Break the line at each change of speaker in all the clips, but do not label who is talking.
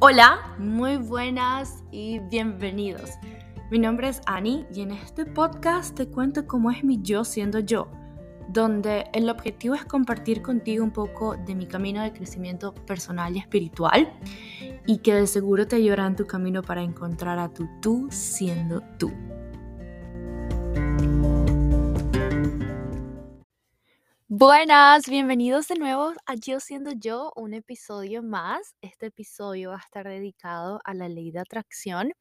Hola, muy buenas y bienvenidos. Mi nombre es Annie y en este podcast te cuento cómo es mi yo siendo yo, donde el objetivo es compartir contigo un poco de mi camino de crecimiento personal y espiritual y que de seguro te ayudará en tu camino para encontrar a tu tú siendo tú. Buenas, bienvenidos de nuevo a Yo siendo yo, un episodio más. Este episodio va a estar dedicado a la ley de atracción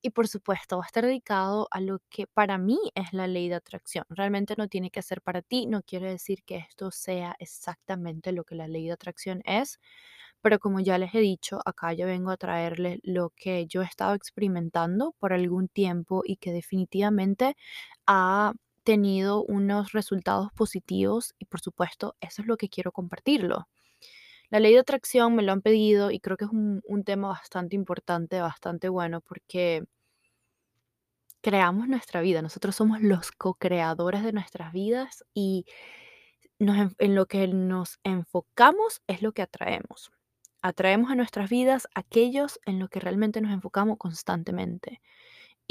y por supuesto va a estar dedicado a lo que para mí es la ley de atracción. Realmente no tiene que ser para ti, no quiere decir que esto sea exactamente lo que la ley de atracción es, pero como ya les he dicho, acá yo vengo a traerles lo que yo he estado experimentando por algún tiempo y que definitivamente ha tenido unos resultados positivos y por supuesto eso es lo que quiero compartirlo. La ley de atracción me lo han pedido y creo que es un, tema bastante importante, bastante bueno porque creamos nuestra vida, nosotros somos los co-creadores de nuestras vidas y en lo que nos enfocamos es lo que atraemos. Atraemos a nuestras vidas aquellos en lo que realmente nos enfocamos constantemente.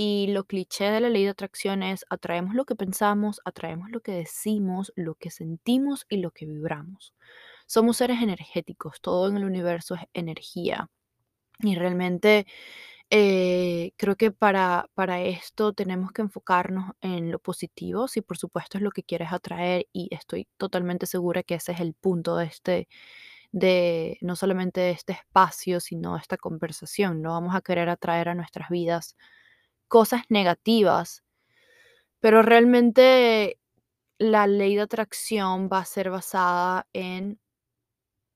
Y lo cliché de la ley de atracción es atraemos lo que pensamos, atraemos lo que decimos, lo que sentimos y lo que vibramos. Somos seres energéticos, todo en el universo es energía. Y realmente eh, creo que para, para esto tenemos que enfocarnos en lo positivo, si por supuesto es lo que quieres atraer y estoy totalmente segura que ese es el punto de este, de no solamente este espacio, sino esta conversación. No vamos a querer atraer a nuestras vidas cosas negativas, pero realmente la ley de atracción va a ser basada en,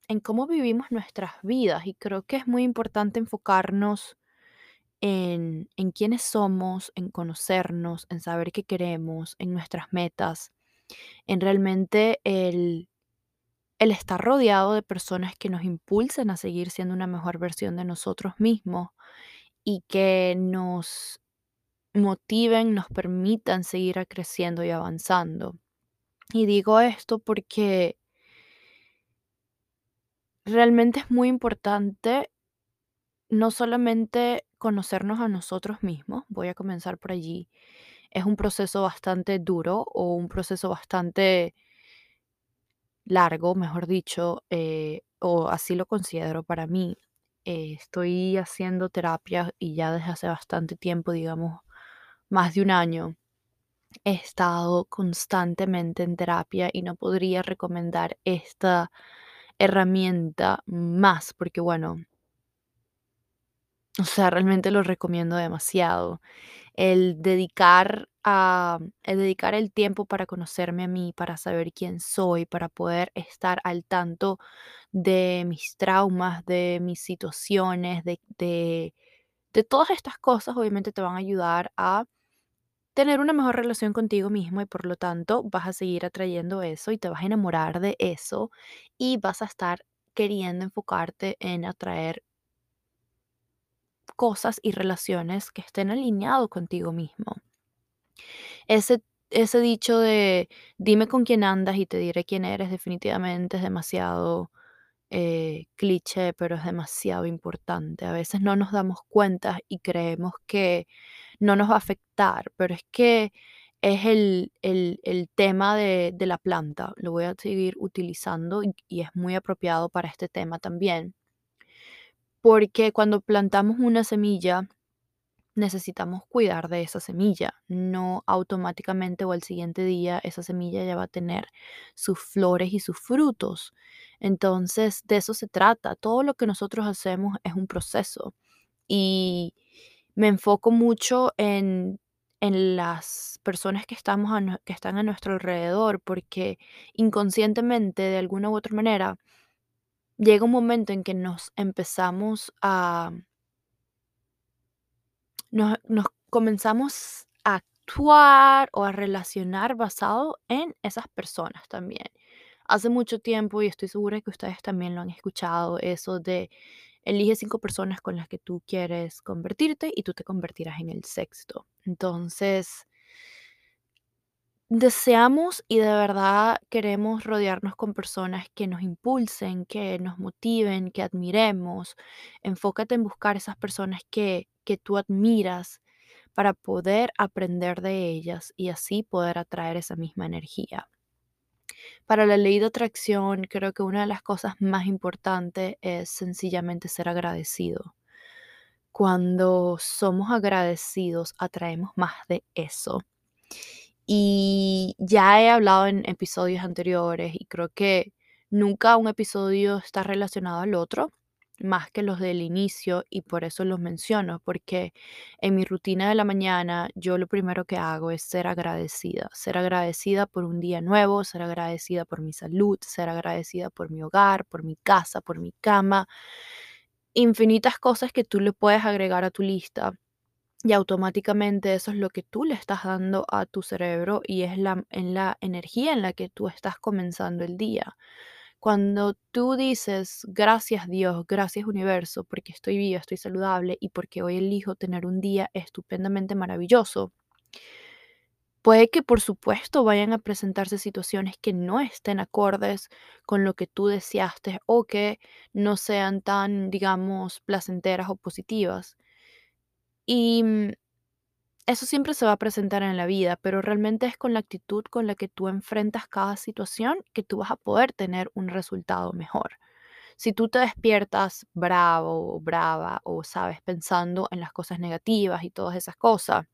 en cómo vivimos nuestras vidas y creo que es muy importante enfocarnos en, en quiénes somos, en conocernos, en saber qué queremos, en nuestras metas, en realmente el, el estar rodeado de personas que nos impulsen a seguir siendo una mejor versión de nosotros mismos y que nos motiven, nos permitan seguir creciendo y avanzando. Y digo esto porque realmente es muy importante no solamente conocernos a nosotros mismos, voy a comenzar por allí, es un proceso bastante duro o un proceso bastante largo, mejor dicho, eh, o así lo considero para mí. Eh, estoy haciendo terapia y ya desde hace bastante tiempo, digamos, más de un año he estado constantemente en terapia y no podría recomendar esta herramienta más porque bueno, o sea, realmente lo recomiendo demasiado. El dedicar a el dedicar el tiempo para conocerme a mí, para saber quién soy, para poder estar al tanto de mis traumas, de mis situaciones, de, de, de todas estas cosas, obviamente te van a ayudar a tener una mejor relación contigo mismo y por lo tanto vas a seguir atrayendo eso y te vas a enamorar de eso y vas a estar queriendo enfocarte en atraer cosas y relaciones que estén alineados contigo mismo. Ese, ese dicho de dime con quién andas y te diré quién eres definitivamente es demasiado eh, cliché, pero es demasiado importante. A veces no nos damos cuenta y creemos que no nos va a afectar, pero es que es el, tema de, la planta. Lo voy a seguir utilizando y es muy apropiado para este tema también. Porque cuando plantamos una semilla, necesitamos cuidar de esa semilla. No automáticamente o al siguiente día esa semilla ya va a tener sus flores y sus frutos. Entonces, de eso se trata. Todo lo que nosotros hacemos es un proceso. Y me enfoco mucho en, en las personas que, estamos que están a nuestro alrededor, porque inconscientemente, de alguna u otra manera, llega un momento en que nos empezamos a... Nos, comenzamos a actuar o a relacionar basado en esas personas también. Hace mucho tiempo, y estoy segura que ustedes también lo han escuchado, eso de elige cinco personas con las que tú quieres convertirte y tú te convertirás en el sexto. Entonces, deseamos y de verdad queremos rodearnos con personas que nos impulsen, que nos motiven, que admiremos. Enfócate en buscar esas personas que, que tú admiras para poder aprender de ellas y así poder atraer esa misma energía. Para la ley de atracción, creo que una de las cosas más importantes es sencillamente ser agradecido. Cuando somos agradecidos, atraemos más de eso. Y ya he hablado en episodios anteriores y creo que nunca un episodio está relacionado al otro, más que los del inicio, y por eso los menciono, porque en mi rutina de la mañana yo lo primero que hago es ser agradecida, ser agradecida por un día nuevo, ser agradecida por mi salud, ser agradecida por mi hogar, por mi casa, por mi cama, infinitas cosas que tú le puedes agregar a tu lista y automáticamente eso es lo que tú le estás dando a tu cerebro y es la, en la energía en la que tú estás comenzando el día. Cuando tú dices, gracias Dios, gracias universo, porque estoy viva, estoy saludable y porque hoy elijo tener un día estupendamente maravilloso, puede que por supuesto vayan a presentarse situaciones que no estén acordes con lo que tú deseaste o que no sean tan, digamos, placenteras o positivas. Y mm, eso siempre se va a presentar en la vida, pero realmente es con la actitud con la que tú enfrentas cada situación que tú vas a poder tener un resultado mejor. Si tú te despiertas bravo o brava o sabes pensando en las cosas negativas y todas esas cosas,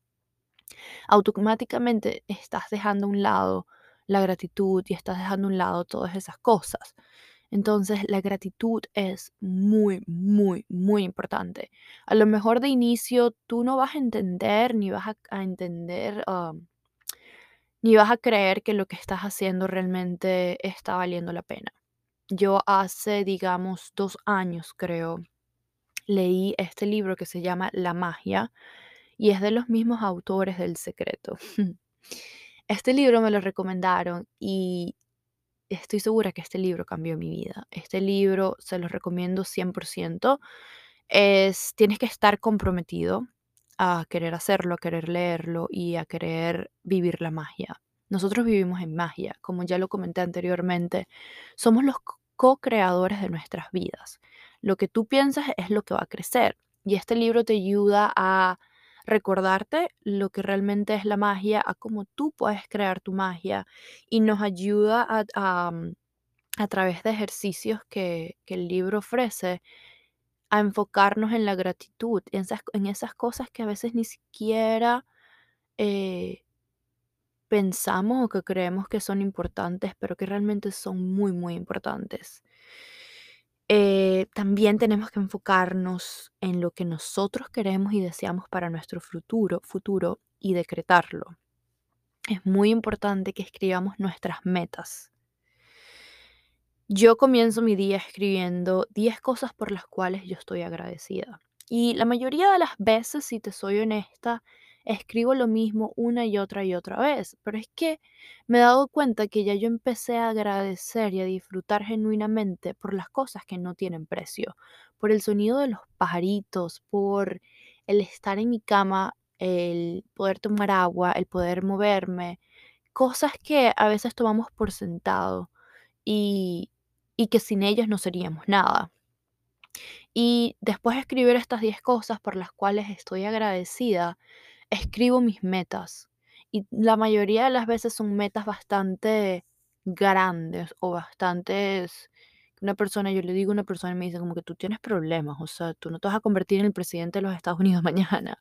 automáticamente estás dejando a un lado la gratitud y estás dejando a un lado todas esas cosas. Entonces, la gratitud es muy, muy, muy importante. A lo mejor de inicio tú no vas a entender ni vas a, entender, um, ni vas a creer que lo que estás haciendo realmente está valiendo la pena. Yo hace, digamos, dos años, creo, leí este libro que se llama La magia y es de los mismos autores del secreto. Este libro me lo recomendaron y estoy segura que este libro cambió mi vida. Este libro se lo recomiendo 100%. Es, tienes que estar comprometido a querer hacerlo, a querer leerlo y a querer vivir la magia. Nosotros vivimos en magia, como ya lo comenté anteriormente, somos los co-creadores de nuestras vidas. Lo que tú piensas es lo que va a crecer y este libro te ayuda a recordarte lo que realmente es la magia, a cómo tú puedes crear tu magia y nos ayuda a, mm, a, través de ejercicios que, el libro ofrece a enfocarnos en la gratitud, en esas, en esas cosas que a veces ni siquiera eh, pensamos o que creemos que son importantes, pero que realmente son muy, muy importantes. Eh, también tenemos que enfocarnos en lo que nosotros queremos y deseamos para nuestro futuro, futuro y decretarlo. Es muy importante que escribamos nuestras metas. Yo comienzo mi día escribiendo 10 cosas por las cuales yo estoy agradecida. Y la mayoría de las veces, si te soy honesta, escribo lo mismo una y otra y otra vez, pero es que me he dado cuenta que ya yo empecé a agradecer y a disfrutar genuinamente por las cosas que no tienen precio, por el sonido de los pajaritos, por el estar en mi cama, el poder tomar agua, el poder moverme, cosas que a veces tomamos por sentado y, y que sin ellas no seríamos nada. Y después de escribir estas 10 cosas por las cuales estoy agradecida, escribo mis metas y la mayoría de las veces son metas bastante grandes o bastantes una persona, yo le digo a una persona y me dice como que tú tienes problemas, o sea, tú no te vas a convertir en el presidente de los Estados Unidos mañana.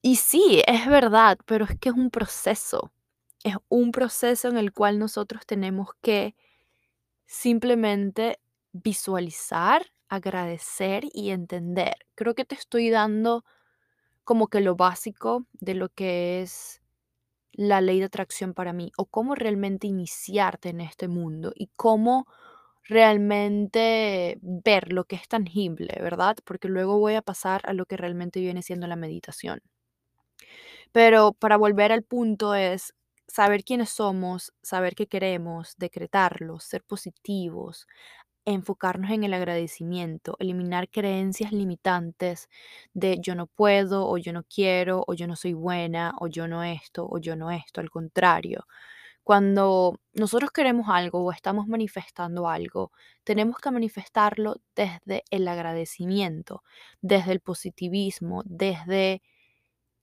Y sí, es verdad, pero es que es un proceso. Es un proceso en el cual nosotros tenemos que simplemente visualizar, agradecer y entender. Creo que te estoy dando como que lo básico de lo que es la ley de atracción para mí o cómo realmente iniciarte en este mundo y cómo realmente ver lo que es tangible, ¿verdad? Porque luego voy a pasar a lo que realmente viene siendo la meditación. Pero para volver al punto es saber quiénes somos, saber qué queremos, decretarlo, ser positivos, enfocarnos en el agradecimiento, eliminar creencias limitantes de yo no puedo o yo no quiero o yo no soy buena o yo no esto o yo no esto. Al contrario, cuando nosotros queremos algo o estamos manifestando algo, tenemos que manifestarlo desde el agradecimiento, desde el positivismo, desde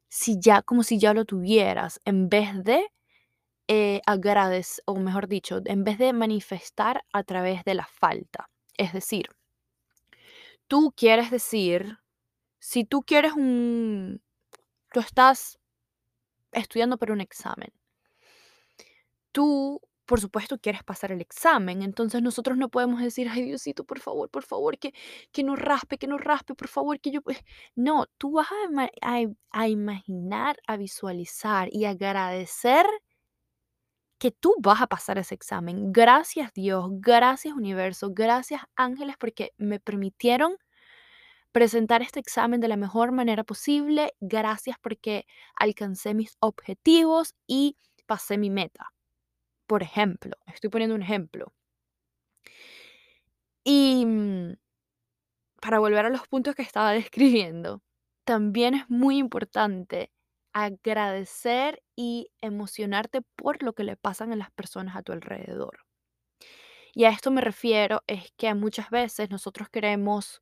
si ya, como si ya lo tuvieras, en vez de eh, o mejor dicho, en vez de manifestar a través de la falta. Es decir, tú quieres decir, si tú quieres un, tú estás estudiando para un examen, tú, por supuesto, quieres pasar el examen, entonces nosotros no podemos decir, ay Diosito, por favor, por favor, que, que no raspe, que no raspe, por favor, que yo... No, tú vas a, a imaginar, a visualizar y agradecer que tú vas a pasar ese examen. Gracias Dios, gracias universo, gracias ángeles porque me permitieron presentar este examen de la mejor manera posible. Gracias porque alcancé mis objetivos y pasé mi meta. Por ejemplo, estoy poniendo un ejemplo. Y mm, para volver a los puntos que estaba describiendo, también es muy importante agradecer y emocionarte por lo que le pasan a las personas a tu alrededor. Y a esto me refiero es que muchas veces nosotros queremos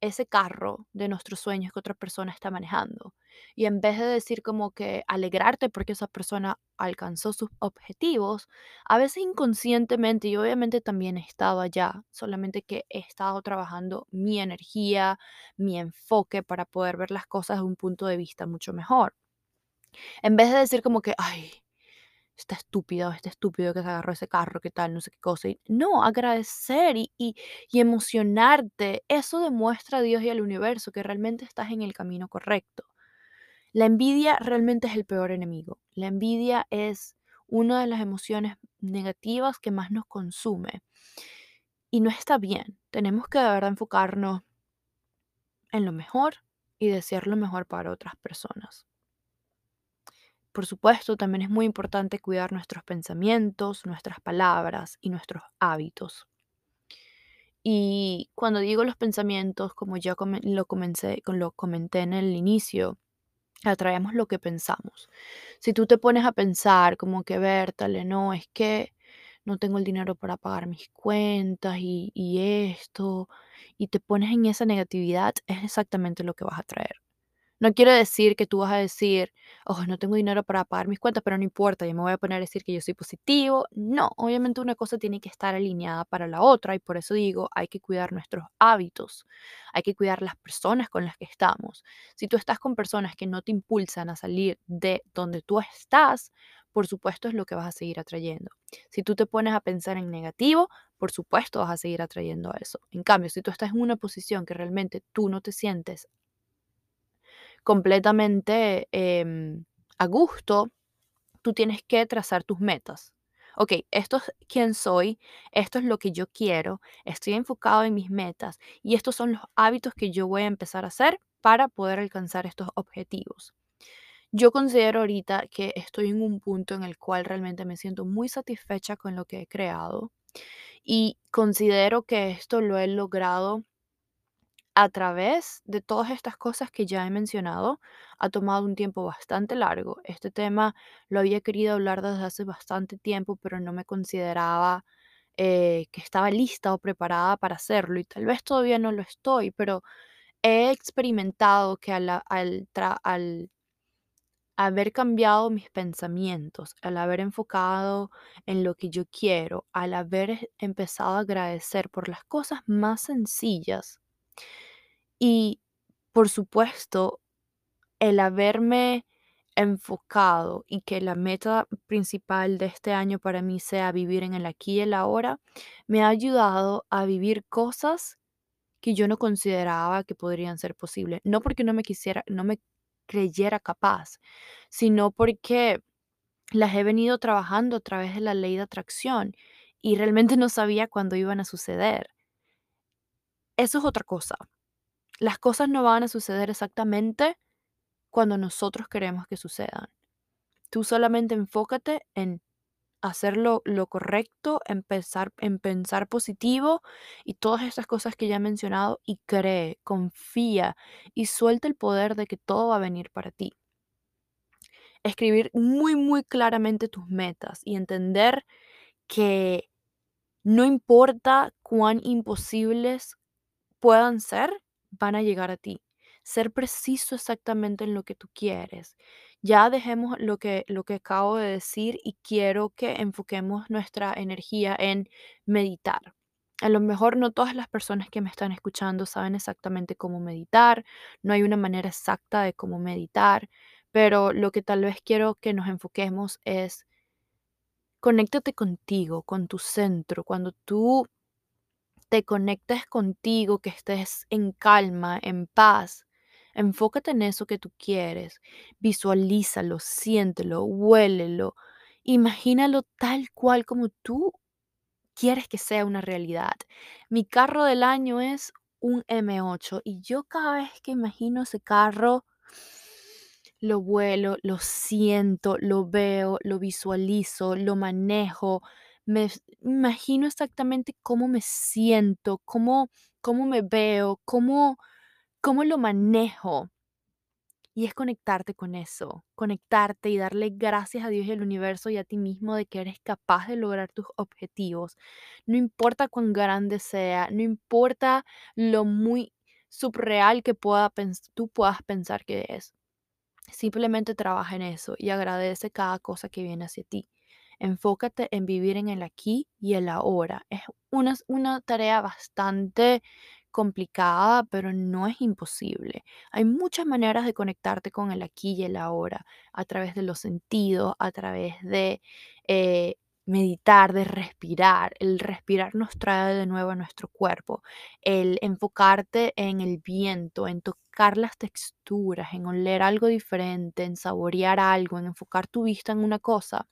ese carro de nuestros sueños que otra persona está manejando. Y en vez de decir como que alegrarte porque esa persona alcanzó sus objetivos, a veces inconscientemente, y obviamente también he estado allá, solamente que he estado trabajando mi energía, mi enfoque para poder ver las cosas de un punto de vista mucho mejor. En vez de decir como que, ay, está estúpido, este estúpido que se agarró ese carro, qué tal, no sé qué cosa. no, agradecer y, y, y emocionarte. Eso demuestra a Dios y al universo que realmente estás en el camino correcto. La envidia realmente es el peor enemigo. La envidia es una de las emociones negativas que más nos consume. Y no está bien. Tenemos que de verdad enfocarnos en lo mejor y desear lo mejor para otras personas. Por supuesto, también es muy importante cuidar nuestros pensamientos, nuestras palabras y nuestros hábitos. Y cuando digo los pensamientos, como ya lo, comencé, lo comenté en el inicio, atraemos lo que pensamos. Si tú te pones a pensar como que, Bertale, no, es que no tengo el dinero para pagar mis cuentas y, y esto, y te pones en esa negatividad, es exactamente lo que vas a traer. No quiere decir que tú vas a decir, oh, no tengo dinero para pagar mis cuentas, pero no importa, yo me voy a poner a decir que yo soy positivo. No, obviamente una cosa tiene que estar alineada para la otra y por eso digo, hay que cuidar nuestros hábitos, hay que cuidar las personas con las que estamos. Si tú estás con personas que no te impulsan a salir de donde tú estás, por supuesto es lo que vas a seguir atrayendo. Si tú te pones a pensar en negativo, por supuesto vas a seguir atrayendo eso. En cambio, si tú estás en una posición que realmente tú no te sientes completamente em, a gusto, tú tienes que trazar tus metas. Ok, esto es quién soy, esto es lo que yo quiero, estoy enfocado en mis metas y estos son los hábitos que yo voy a empezar a hacer para poder alcanzar estos objetivos. Yo considero ahorita que estoy en un punto en el cual realmente me siento muy satisfecha con lo que he creado y considero que esto lo he logrado a través de todas estas cosas que ya he mencionado, ha tomado un tiempo bastante largo. Este tema lo había querido hablar desde hace bastante tiempo, pero no me consideraba eh, que estaba lista o preparada para hacerlo y tal vez todavía no lo estoy, pero he experimentado que al, haber cambiado mis pensamientos, al haber enfocado en lo que yo quiero, al haber empezado a agradecer por las cosas más sencillas, y, por supuesto, el haberme enfocado y que la meta principal de este año para mí sea vivir en el aquí y el ahora, me ha ayudado a vivir cosas que yo no consideraba que podrían ser posibles. No porque no me quisiera, no me creyera capaz, sino porque las he venido trabajando a través de la ley de atracción y realmente no sabía cuándo iban a suceder. Eso es otra cosa. Las cosas no van a suceder exactamente cuando nosotros queremos que sucedan. Tú solamente enfócate en hacer lo, correcto, empezar, en pensar positivo y todas estas cosas que ya he mencionado y cree, confía y suelta el poder de que todo va a venir para ti. Escribir muy, muy claramente tus metas y entender que no importa cuán imposibles puedan ser, van a llegar a ti. Ser preciso exactamente en lo que tú quieres. Ya dejemos lo que, lo que acabo de decir y quiero que enfoquemos nuestra energía en meditar. A lo mejor no todas las personas que me están escuchando saben exactamente cómo meditar, no hay una manera exacta de cómo meditar, pero lo que tal vez quiero que nos enfoquemos es conéctate contigo, con tu centro, cuando tú te conectes contigo, que estés en calma, en paz. Enfócate en eso que tú quieres. Visualízalo, siéntelo, huélelo. Imagínalo tal cual como tú quieres que sea una realidad. Mi carro del año es un M8 y yo cada vez que imagino ese carro, lo vuelo, lo siento, lo veo, lo visualizo, lo manejo, me imagino exactamente cómo me siento, cómo, cómo me veo, cómo, cómo lo manejo. Y es conectarte con eso, conectarte y darle gracias a Dios y al universo y a ti mismo de que eres capaz de lograr tus objetivos. No importa cuán grande sea, no importa lo muy subreal que pueda tú puedas pensar que es. Simplemente trabaja en eso y agradece cada cosa que viene hacia ti. Enfócate en vivir en el aquí y el ahora. Es una, tarea bastante complicada, pero no es imposible. Hay muchas maneras de conectarte con el aquí y el ahora, a través de los sentidos, a través de eh, meditar, de respirar. El respirar nos trae de nuevo a nuestro cuerpo. El enfocarte en el viento, en tocar las texturas, en oler algo diferente, en saborear algo, en enfocar tu vista en una cosa,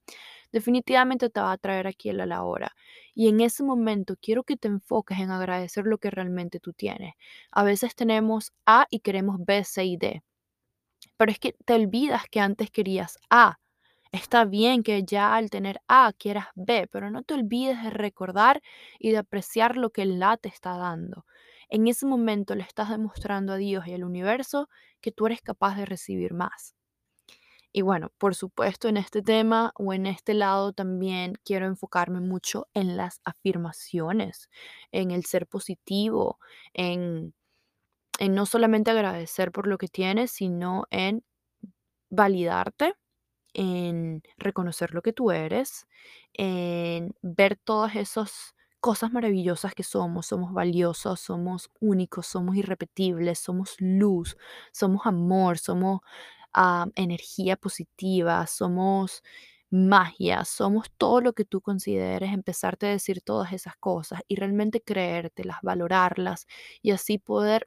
definitivamente te va a traer aquí a la hora. Y en ese momento quiero que te enfoques en agradecer lo que realmente tú tienes. A veces tenemos A y queremos B, C y D, pero es que te olvidas que antes querías A. Está bien que ya al tener A quieras B, pero no te olvides de recordar y de apreciar lo que el A te está dando. En ese momento le estás demostrando a Dios y al universo que tú eres capaz de recibir más. Y bueno, por supuesto, en este tema o en este lado también quiero enfocarme mucho en las afirmaciones, en el ser positivo, en, no solamente agradecer por lo que tienes, sino en validarte en reconocer lo que tú eres, en ver todas esas cosas maravillosas que somos. Somos valiosos, somos únicos, somos irrepetibles, somos luz, somos amor, somos energía positiva, somos magia, somos todo lo que tú consideres, empezarte a decir todas esas cosas y realmente creértelas, valorarlas y así poder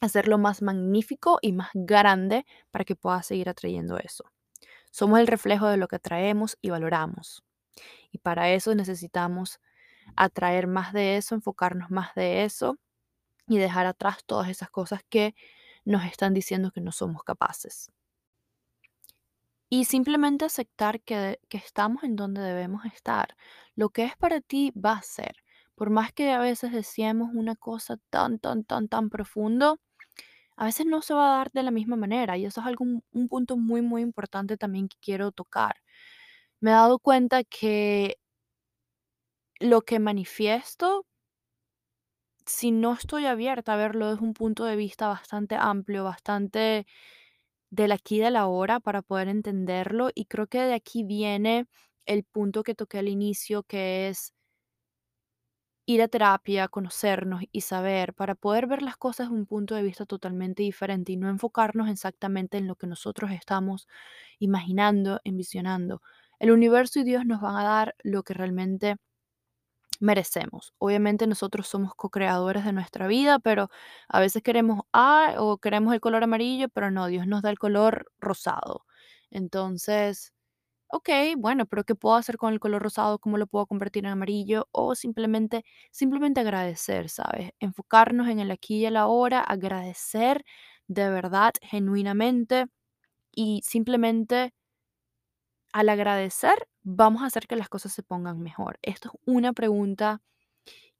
hacerlo más magnífico y más grande para que puedas seguir atrayendo eso. Somos el reflejo de lo que atraemos y valoramos. Y para eso necesitamos atraer más de eso, enfocarnos más de eso y dejar atrás todas esas cosas que nos están diciendo que no somos capaces. Y simplemente aceptar que, que estamos en donde debemos estar. Lo que es para ti va a ser. Por más que a veces deseemos una cosa tan, tan, tan, tan profundo, a veces no se va a dar de la misma manera y eso es algo, un punto muy, muy importante también que quiero tocar. Me he dado cuenta que lo que manifiesto, si no estoy abierta a verlo desde un punto de vista bastante amplio, bastante del aquí y del ahora para poder entenderlo, y creo que de aquí viene el punto que toqué al inicio, que es ir a terapia, conocernos y saber para poder ver las cosas de un punto de vista totalmente diferente y no enfocarnos exactamente en lo que nosotros estamos imaginando, envisionando. El universo y Dios nos van a dar lo que realmente merecemos. Obviamente nosotros somos co-creadores de nuestra vida, pero a veces queremos A o queremos el color amarillo, pero no, Dios nos da el color rosado. Entonces, Ok, bueno, pero ¿qué puedo hacer con el color rosado? ¿Cómo lo puedo convertir en amarillo? O simplemente, simplemente agradecer, ¿sabes? Enfocarnos en el aquí y el ahora, agradecer de verdad, genuinamente y simplemente al agradecer, vamos a hacer que las cosas se pongan mejor. Esto es una pregunta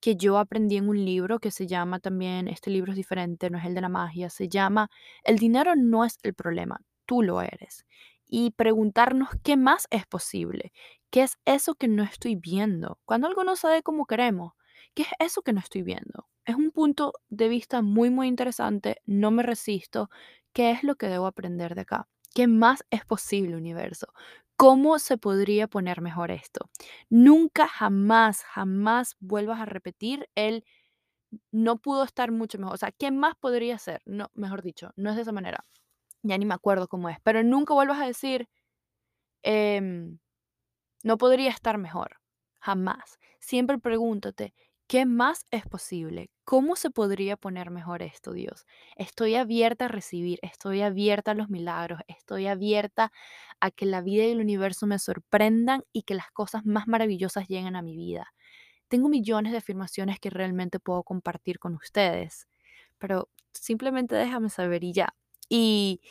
que yo aprendí en un libro que se llama también, este libro es diferente, no es el de la magia, se llama El dinero no es el problema, tú lo eres. Y preguntarnos qué más es posible, qué es eso que no estoy viendo. Cuando algo no sabe como queremos, ¿qué es eso que no estoy viendo? Es un punto de vista muy, muy interesante, no me resisto. ¿Qué es lo que debo aprender de acá? ¿Qué más es posible, universo? ¿Cómo se podría poner mejor esto? Nunca, jamás, jamás vuelvas a repetir el no pudo estar mucho mejor. O sea, ¿qué más podría ser? No, mejor dicho, no es de esa manera. Ya ni me acuerdo cómo es. Pero nunca vuelvas a decir, em, no podría estar mejor. Jamás. Siempre pregúntate, ¿Qué más es posible? ¿Cómo se podría poner mejor esto, Dios? Estoy abierta a recibir, estoy abierta a los milagros, estoy abierta a que la vida y el universo me sorprendan y que las cosas más maravillosas lleguen a mi vida. Tengo millones de afirmaciones que realmente puedo compartir con ustedes, pero simplemente déjame saber y ya. Y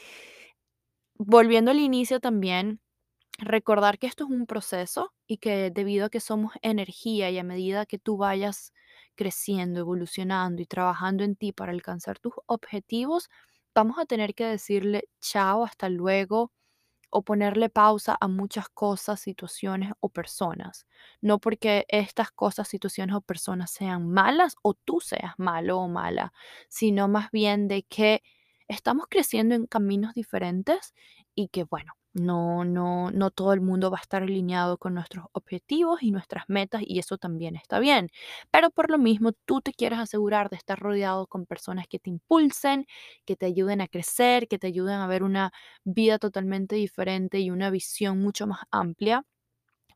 volviendo al inicio también, recordar que esto es un proceso y que debido a que somos energía y a medida que tú vayas creciendo, evolucionando y trabajando en ti para alcanzar tus objetivos, vamos a tener que decirle chao, hasta luego o ponerle pausa a muchas cosas, situaciones o personas. No porque estas cosas, situaciones o personas sean malas o tú seas malo o mala, sino más bien de que estamos creciendo en caminos diferentes y que bueno, no, no, no todo el mundo va a estar alineado con nuestros objetivos y nuestras metas y eso también está bien. Pero por lo mismo, tú te quieres asegurar de estar rodeado con personas que te impulsen, que te ayuden a crecer, que te ayuden a ver una vida totalmente diferente y una visión mucho más amplia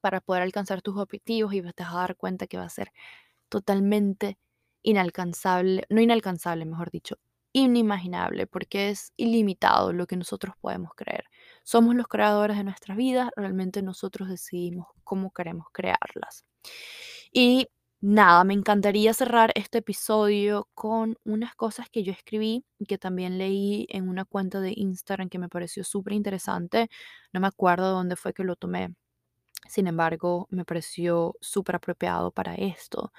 para poder alcanzar tus objetivos y te vas a dar cuenta que va a ser totalmente inalcanzable, no inalcanzable, mejor dicho, inimaginable, porque es ilimitado lo que nosotros podemos creer. Somos los creadores de nuestras vidas, realmente nosotros decidimos cómo queremos crearlas. Y nada, me encantaría cerrar este episodio con unas cosas que yo escribí y que también leí en una cuenta de Instagram que me pareció súper interesante. No me acuerdo dónde fue que lo tomé. Sin embargo, me pareció súper apropiado para esto.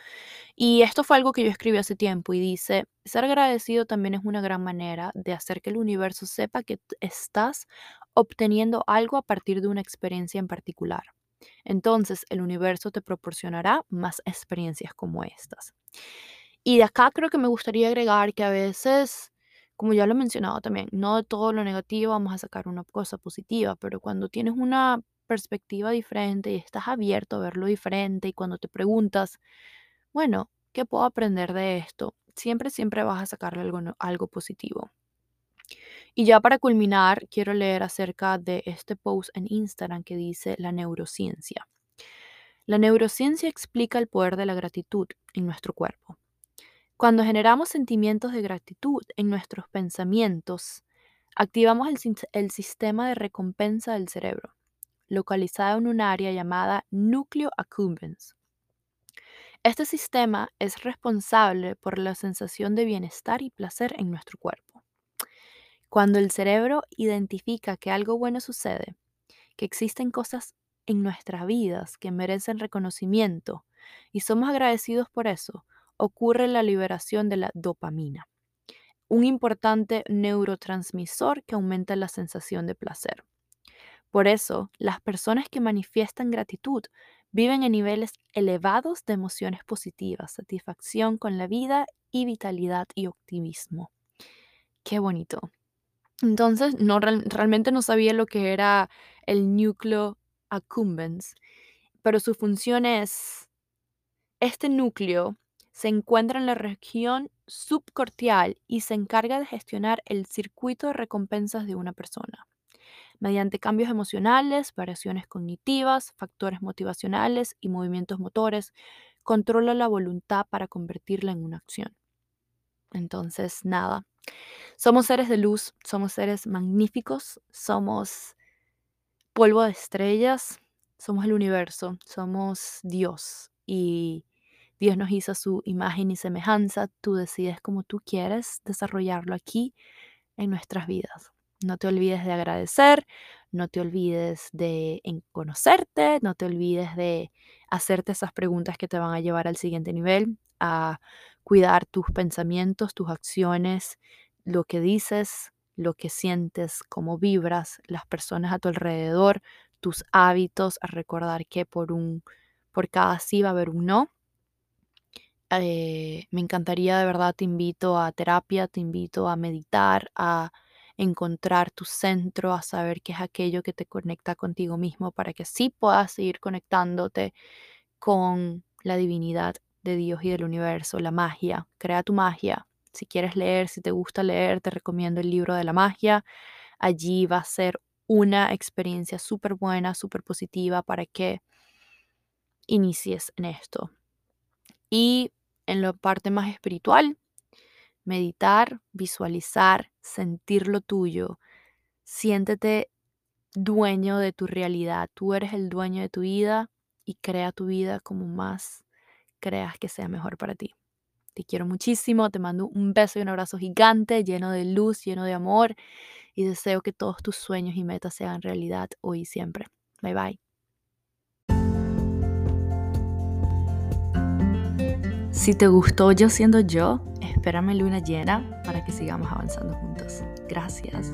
Y esto fue algo que yo escribí hace tiempo y dice, ser agradecido también es una gran manera de hacer que el universo sepa que estás obteniendo algo a partir de una experiencia en particular. Entonces, el universo te proporcionará más experiencias como estas. Y de acá creo que me gustaría agregar que a veces, como ya lo he mencionado también, no de todo lo negativo vamos a sacar una cosa positiva, pero cuando tienes una perspectiva diferente y estás abierto a verlo diferente y cuando te preguntas, bueno, ¿qué puedo aprender de esto? Siempre, siempre vas a sacarle algo, algo positivo. Y ya para culminar, quiero leer acerca de este post en Instagram que dice la neurociencia. La neurociencia explica el poder de la gratitud en nuestro cuerpo. Cuando generamos sentimientos de gratitud en nuestros pensamientos, activamos el, el sistema de recompensa del cerebro localizado en un área llamada núcleo accumbens. Este sistema es responsable por la sensación de bienestar y placer en nuestro cuerpo. Cuando el cerebro identifica que algo bueno sucede, que existen cosas en nuestras vidas que merecen reconocimiento y somos agradecidos por eso, ocurre la liberación de la dopamina, un importante neurotransmisor que aumenta la sensación de placer. Por eso, las personas que manifiestan gratitud viven en niveles elevados de emociones positivas, satisfacción con la vida y vitalidad y optimismo. Qué bonito. Entonces, no, realmente no sabía lo que era el núcleo accumbens, pero su función es, este núcleo se encuentra en la región subcortical y se encarga de gestionar el circuito de recompensas de una persona mediante cambios emocionales, variaciones cognitivas, factores motivacionales y movimientos motores, controla la voluntad para convertirla en una acción. Entonces, nada, somos seres de luz, somos seres magníficos, somos polvo de estrellas, somos el universo, somos Dios y Dios nos hizo su imagen y semejanza, tú decides cómo tú quieres desarrollarlo aquí en nuestras vidas. No te olvides de agradecer, no te olvides de conocerte, no te olvides de hacerte esas preguntas que te van a llevar al siguiente nivel, a cuidar tus pensamientos, tus acciones, lo que dices, lo que sientes, cómo vibras, las personas a tu alrededor, tus hábitos, a recordar que por un por cada sí va a haber un no. Eh, me encantaría de verdad, te invito a terapia, te invito a meditar, a encontrar tu centro, a saber qué es aquello que te conecta contigo mismo para que sí puedas seguir conectándote con la divinidad de Dios y del universo, la magia. Crea tu magia. Si quieres leer, si te gusta leer, te recomiendo el libro de la magia. Allí va a ser una experiencia súper buena, súper positiva para que inicies en esto. Y en la parte más espiritual, meditar, visualizar, sentir lo tuyo. Siéntete dueño de tu realidad. Tú eres el dueño de tu vida y crea tu vida como más creas que sea mejor para ti. Te quiero muchísimo, te mando un beso y un abrazo gigante, lleno de luz, lleno de amor y deseo que todos tus sueños y metas sean realidad hoy y siempre. Bye bye. Si te gustó yo siendo yo, espérame luna llena para que sigamos avanzando juntos. Gracias.